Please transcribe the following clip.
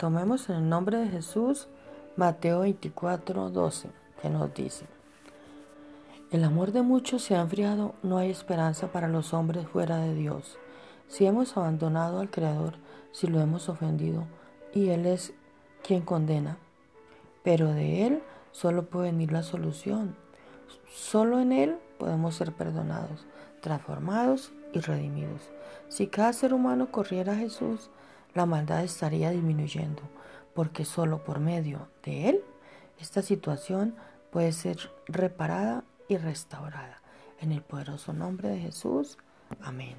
Tomemos en el nombre de Jesús Mateo 24, 12, que nos dice, el amor de muchos se ha enfriado, no hay esperanza para los hombres fuera de Dios. Si hemos abandonado al Creador, si lo hemos ofendido, y Él es quien condena, pero de Él solo puede venir la solución. Solo en Él podemos ser perdonados, transformados y redimidos. Si cada ser humano corriera a Jesús, la maldad estaría disminuyendo, porque solo por medio de Él esta situación puede ser reparada y restaurada. En el poderoso nombre de Jesús. Amén.